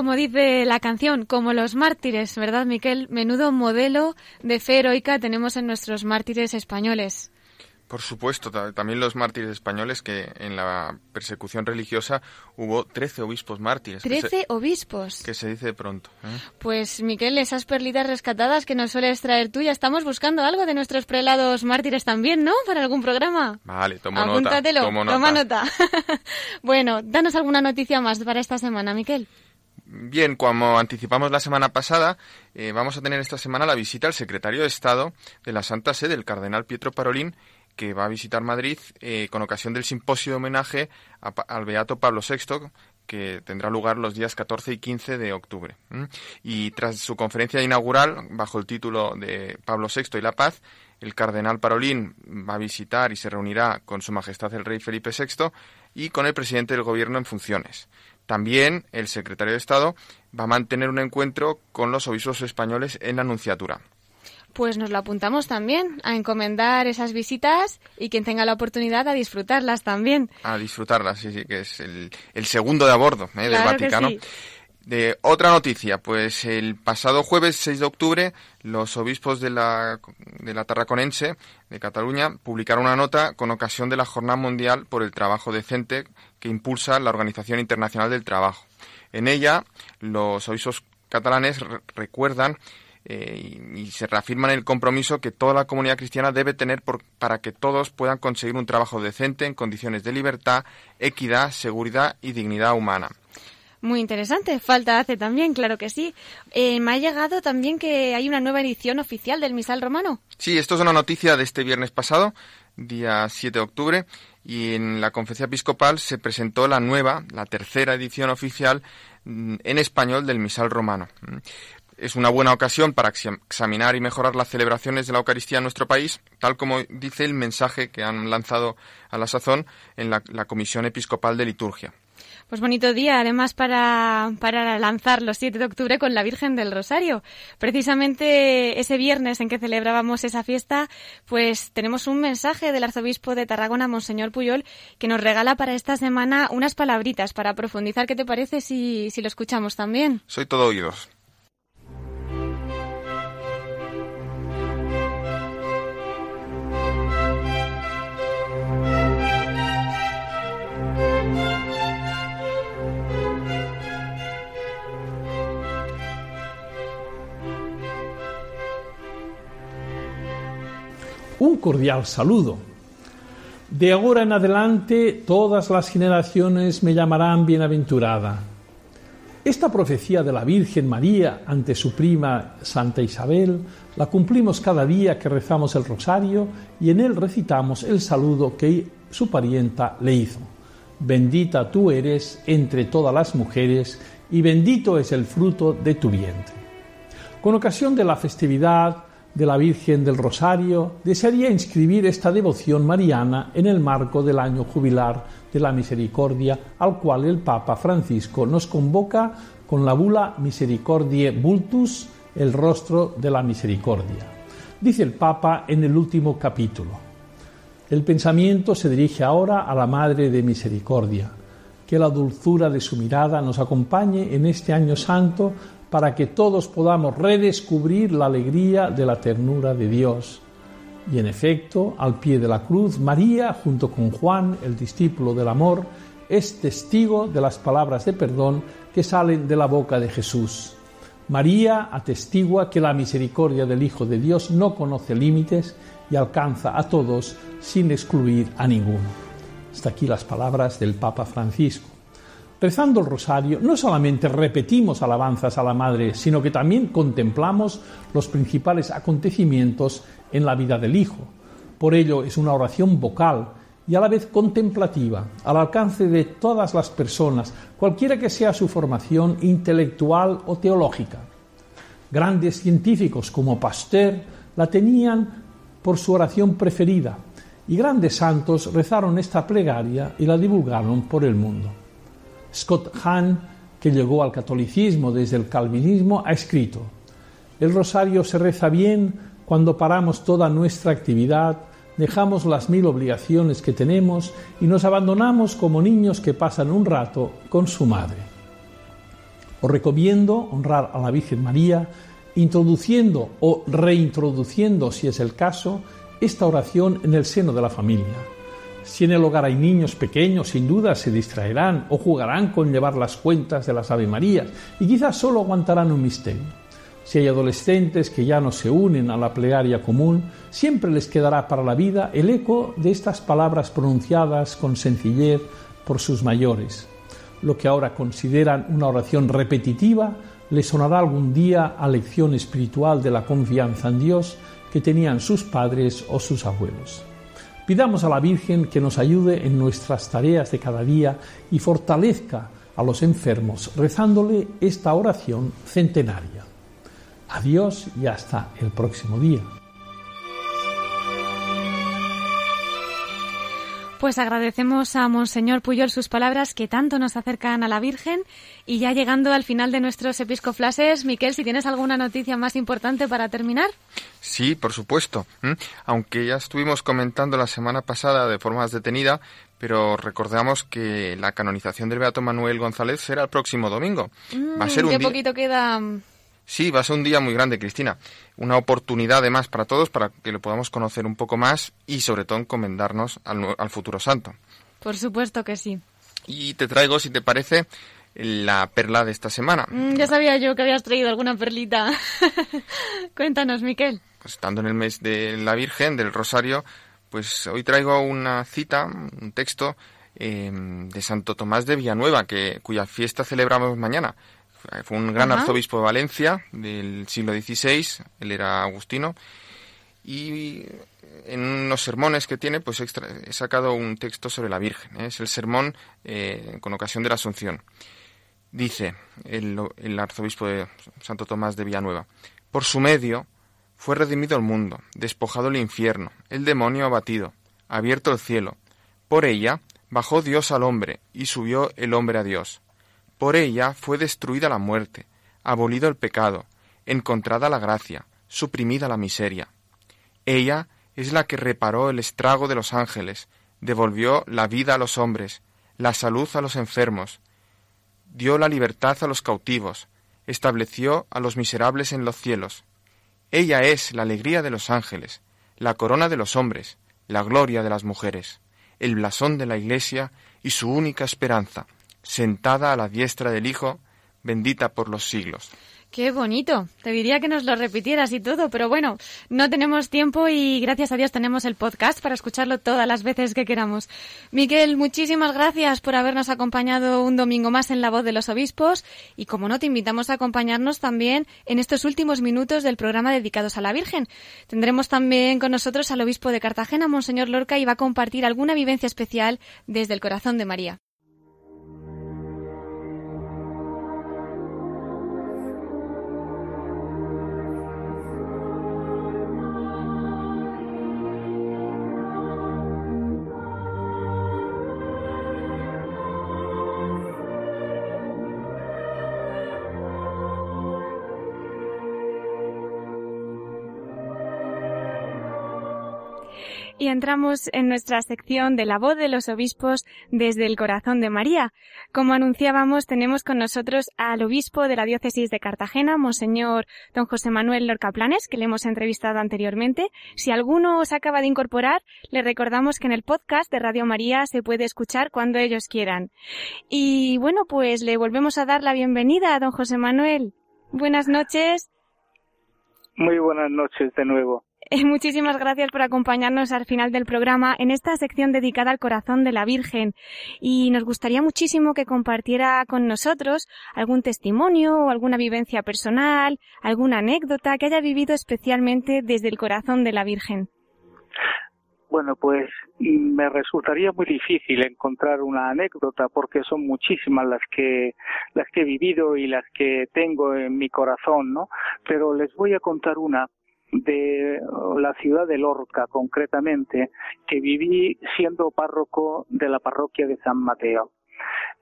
Como dice la canción, como los mártires, ¿verdad, Miquel? Menudo modelo de fe heroica tenemos en nuestros mártires españoles. Por supuesto, también los mártires españoles, que en la persecución religiosa hubo 13 obispos mártires. ¿Trece obispos? Que se dice pronto. ¿eh? Pues, Miquel, esas perlitas rescatadas que nos sueles traer tú, ya estamos buscando algo de nuestros prelados mártires también, ¿no? Para algún programa. Vale, tomo Apúntatelo, nota. Tomo nota. toma nota. bueno, danos alguna noticia más para esta semana, Miquel. Bien, como anticipamos la semana pasada, eh, vamos a tener esta semana la visita al secretario de Estado de la Santa Sede, el cardenal Pietro Parolín, que va a visitar Madrid eh, con ocasión del simposio de homenaje al Beato Pablo VI, que tendrá lugar los días 14 y 15 de octubre. Y tras su conferencia inaugural, bajo el título de Pablo VI y la paz, el cardenal Parolín va a visitar y se reunirá con Su Majestad el Rey Felipe VI y con el presidente del Gobierno en funciones. También el secretario de Estado va a mantener un encuentro con los obispos españoles en la Anunciatura. Pues nos lo apuntamos también, a encomendar esas visitas y quien tenga la oportunidad a disfrutarlas también. A disfrutarlas, sí, sí, que es el, segundo de a bordo ¿eh? del que Vaticano. sí. De otra noticia, pues el pasado jueves 6 de octubre los obispos de la, de la Tarraconense de Cataluña publicaron una nota con ocasión de la Jornada Mundial por el Trabajo Decente que impulsa la Organización Internacional del Trabajo. En ella, los obispos catalanes re- recuerdan eh, y, se reafirman el compromiso que toda la comunidad cristiana debe tener para que todos puedan conseguir un trabajo decente en condiciones de libertad, equidad, seguridad y dignidad humana. Muy interesante, falta hace también, claro que sí. Eh, me ha llegado también que hay una nueva edición oficial del Misal Romano. Sí, esto es una noticia de este viernes pasado, día 7 de octubre, y en la conferencia episcopal se presentó la nueva, la tercera edición oficial mm, en español del Misal Romano. Mm. Es una buena ocasión para exam- examinar y mejorar las celebraciones de la Eucaristía en nuestro país, tal como dice el mensaje que han lanzado a la sazón en la Comisión Episcopal de Liturgia. Pues bonito día, además, para, para lanzar los 7 de octubre con la Virgen del Rosario. Precisamente ese viernes en que celebrábamos esa fiesta, pues tenemos un mensaje del arzobispo de Tarragona, Monseñor Puyol, que nos regala para esta semana unas palabritas para profundizar. ¿Qué te parece si, si lo escuchamos también? Soy todo oídos. Un cordial saludo. De ahora en adelante todas las generaciones me llamarán bienaventurada. Esta profecía de la Virgen María ante su prima Santa Isabel la cumplimos cada día que rezamos el rosario y en él recitamos el saludo que su parienta le hizo. Bendita tú eres entre todas las mujeres y bendito es el fruto de tu vientre. Con ocasión de la festividad de la Virgen del Rosario, desearía inscribir esta devoción mariana en el marco del año jubilar de la misericordia al cual el Papa Francisco nos convoca con la bula Misericordiae Vultus, el rostro de la misericordia. Dice el Papa en el último capítulo. El pensamiento se dirige ahora a la Madre de Misericordia. Que la dulzura de su mirada nos acompañe en este año santo para que todos podamos redescubrir la alegría de la ternura de Dios. Y en efecto, al pie de la cruz, María, junto con Juan, el discípulo del amor, es testigo de las palabras de perdón que salen de la boca de Jesús. María atestigua que la misericordia del Hijo de Dios no conoce límites y alcanza a todos sin excluir a ninguno. Hasta aquí las palabras del Papa Francisco. Rezando el rosario, no solamente repetimos alabanzas a la Madre, sino que también contemplamos los principales acontecimientos en la vida del Hijo. Por ello es una oración vocal y a la vez contemplativa, al alcance de todas las personas, cualquiera que sea su formación intelectual o teológica. Grandes científicos como Pasteur la tenían por su oración preferida y grandes santos rezaron esta plegaria y la divulgaron por el mundo. Scott Hahn, que llegó al catolicismo desde el calvinismo, ha escrito, El rosario se reza bien cuando paramos toda nuestra actividad, dejamos las mil obligaciones que tenemos y nos abandonamos como niños que pasan un rato con su madre. Os recomiendo honrar a la Virgen María, introduciendo o reintroduciendo, si es el caso, esta oración en el seno de la familia si en el hogar hay niños pequeños, sin duda se distraerán o jugarán con llevar las cuentas de las Ave Marías y quizás solo aguantarán un misterio. Si hay adolescentes que ya no se unen a la plegaria común, siempre les quedará para la vida el eco de estas palabras pronunciadas con sencillez por sus mayores. Lo que ahora consideran una oración repetitiva les sonará algún día a lección espiritual de la confianza en Dios que tenían sus padres o sus abuelos. Pidamos a la Virgen que nos ayude en nuestras tareas de cada día y fortalezca a los enfermos rezándole esta oración centenaria. Adiós y hasta el próximo día. Pues agradecemos a Monseñor Puyol sus palabras que tanto nos acercan a la Virgen y ya llegando al final de nuestros episcoflases, Miquel, si tienes alguna noticia más importante para terminar. Sí, por supuesto. Aunque ya estuvimos comentando la semana pasada de forma más detenida, pero recordamos que la canonización del Beato Manuel González será el próximo domingo. Va a ser mm, un qué poquito queda Sí, va a ser un día muy grande, Cristina. Una oportunidad además para todos para que lo podamos conocer un poco más y sobre todo encomendarnos al, futuro santo. Por supuesto que sí. Y te traigo, si te parece, la perla de esta semana. Mm, ya sabía yo que habías traído alguna perlita. Cuéntanos, Miquel. Pues estando en el mes de la Virgen, del Rosario, pues hoy traigo una cita, un texto eh, de Santo Tomás de Villanueva, que, cuya fiesta celebramos mañana. Fue un gran arzobispo de Valencia del siglo XVI, él era agustino, y en unos sermones que tiene, pues he sacado un texto sobre la Virgen. ¿eh? Es el sermón eh, con ocasión de la Asunción. Dice el, el, arzobispo de Santo Tomás de Villanueva, por su medio fue redimido el mundo, despojado el infierno, el demonio abatido, abierto el cielo. Por ella bajó Dios al hombre y subió el hombre a Dios. Por ella fue destruida la muerte, abolido el pecado, encontrada la gracia, suprimida la miseria. Ella es la que reparó el estrago de los ángeles, devolvió la vida a los hombres, la salud a los enfermos, dio la libertad a los cautivos, estableció a los miserables en los cielos. Ella es la alegría de los ángeles, la corona de los hombres, la gloria de las mujeres, el blasón de la Iglesia y su única esperanza sentada a la diestra del Hijo, bendita por los siglos. Qué bonito. Te diría que nos lo repitieras y todo, pero bueno, no tenemos tiempo y gracias a Dios tenemos el podcast para escucharlo todas las veces que queramos. Miguel, muchísimas gracias por habernos acompañado un domingo más en La Voz de los Obispos y como no, te invitamos a acompañarnos también en estos últimos minutos del programa dedicados a la Virgen. Tendremos también con nosotros al obispo de Cartagena, Monseñor Lorca, y va a compartir alguna vivencia especial desde el corazón de María. Y entramos en nuestra sección de la voz de los obispos desde el corazón de María. Como anunciábamos, tenemos con nosotros al obispo de la diócesis de Cartagena, Monseñor don José Manuel Lorca Planes, que le hemos entrevistado anteriormente. Si alguno os acaba de incorporar, le recordamos que en el podcast de Radio María se puede escuchar cuando ellos quieran. Y bueno, pues le volvemos a dar la bienvenida a don José Manuel. Buenas noches. Muy buenas noches de nuevo. Eh, muchísimas gracias por acompañarnos al final del programa en esta sección dedicada al corazón de la Virgen. Y nos gustaría muchísimo que compartiera con nosotros algún testimonio o alguna vivencia personal, alguna anécdota que haya vivido especialmente desde el corazón de la Virgen. Bueno, pues me resultaría muy difícil encontrar una anécdota porque son muchísimas las que las que he vivido y las que tengo en mi corazón, ¿no? Pero les voy a contar una de la ciudad de Lorca, concretamente, que viví siendo párroco de la parroquia de San Mateo.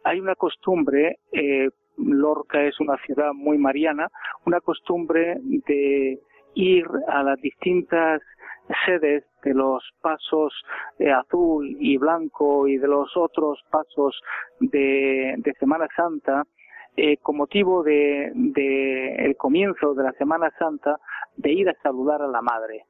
Hay una costumbre, eh, Lorca es una ciudad muy mariana, una costumbre de ir a las distintas sedes de los pasos eh, azul y blanco y de los otros pasos de, de Semana Santa eh, con motivo de, de, el comienzo de la Semana Santa de ir a saludar a la Madre,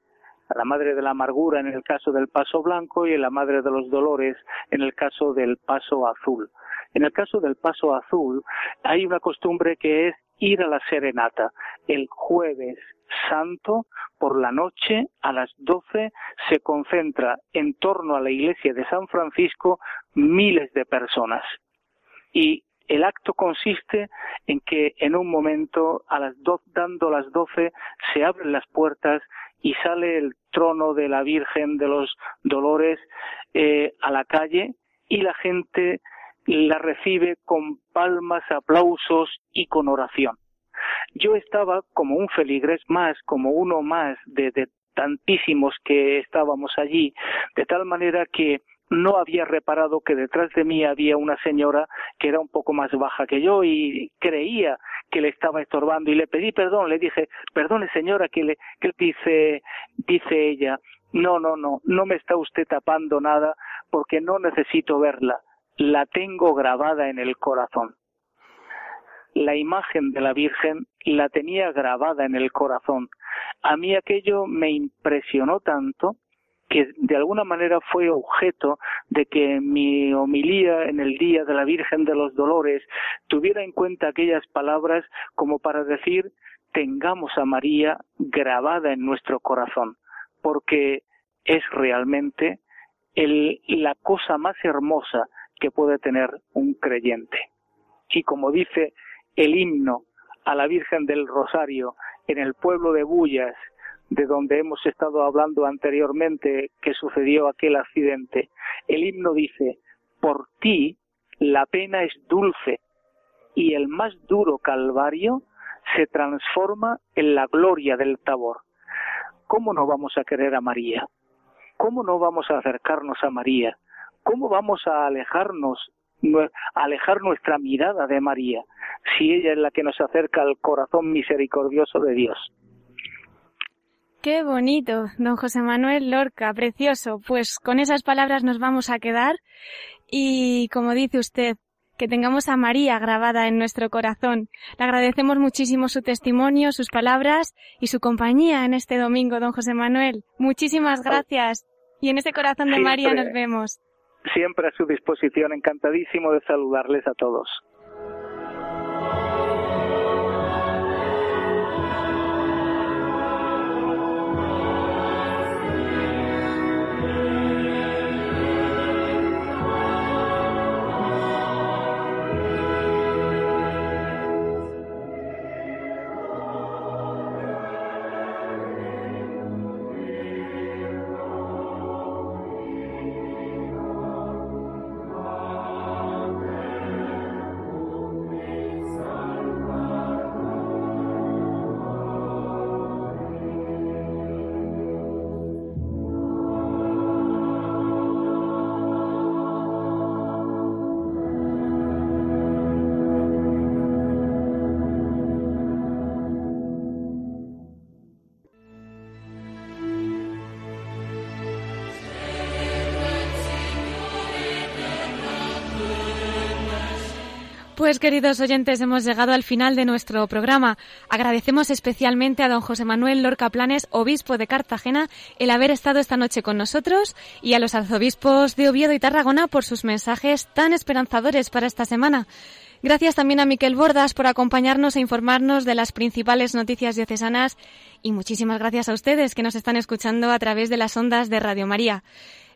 a la Madre de la Amargura en el caso del Paso Blanco y a la Madre de los Dolores en el caso del Paso Azul. En el caso del Paso Azul hay una costumbre que es ir a la serenata. El jueves santo por la noche a las doce se concentra en torno a la iglesia de San Francisco miles de personas. Y el acto consiste en que en un momento, a las do, dando las doce, se abren las puertas y sale el trono de la Virgen de los Dolores eh, a la calle y la gente la recibe con palmas, aplausos y con oración. Yo estaba como un feligres más, como uno más de, de tantísimos que estábamos allí, de tal manera que no había reparado que detrás de mí había una señora que era un poco más baja que yo y creía que le estaba estorbando y le pedí perdón, le dije, perdone señora, que le, que dice, dice ella, no, no, no, no me está usted tapando nada porque no necesito verla, la tengo grabada en el corazón. La imagen de la Virgen la tenía grabada en el corazón. A mí aquello me impresionó tanto que de alguna manera fue objeto de que mi homilía en el Día de la Virgen de los Dolores tuviera en cuenta aquellas palabras como para decir tengamos a María grabada en nuestro corazón, porque es realmente el, la cosa más hermosa que puede tener un creyente. Y como dice el himno a la Virgen del Rosario en el pueblo de Bullas, de donde hemos estado hablando anteriormente que sucedió aquel accidente. El himno dice, por ti la pena es dulce y el más duro calvario se transforma en la gloria del tabor. ¿Cómo no vamos a querer a María? ¿Cómo no vamos a acercarnos a María? ¿Cómo vamos a alejarnos, alejar nuestra mirada de María si ella es la que nos acerca al corazón misericordioso de Dios? Qué bonito, don José Manuel Lorca, precioso. Pues con esas palabras nos vamos a quedar y, como dice usted, que tengamos a María grabada en nuestro corazón. Le agradecemos muchísimo su testimonio, sus palabras y su compañía en este domingo, don José Manuel. Muchísimas gracias. Y en ese corazón de María nos vemos. Siempre a su disposición, encantadísimo de saludarles a todos. Pues queridos oyentes, hemos llegado al final de nuestro programa. Agradecemos especialmente a don José Manuel Lorca Planes, obispo de Cartagena, el haber estado esta noche con nosotros y a los arzobispos de Oviedo y Tarragona por sus mensajes tan esperanzadores para esta semana. Gracias también a Miquel Bordas por acompañarnos e informarnos de las principales noticias diocesanas y muchísimas gracias a ustedes que nos están escuchando a través de las ondas de Radio María.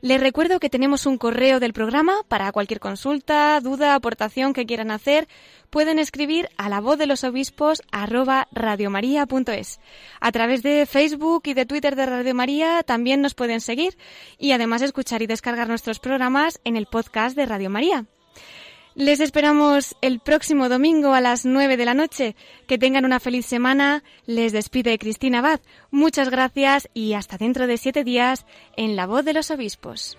Les recuerdo que tenemos un correo del programa para cualquier consulta, duda, aportación que quieran hacer. Pueden escribir a la voz de los obispos arroba radiomaria.es. A través de Facebook y de Twitter de Radio María también nos pueden seguir y además escuchar y descargar nuestros programas en el podcast de Radio María. Les esperamos el próximo domingo a las 9 de la noche. Que tengan una feliz semana. Les despide Cristina Abad. Muchas gracias y hasta dentro de siete días en La Voz de los Obispos.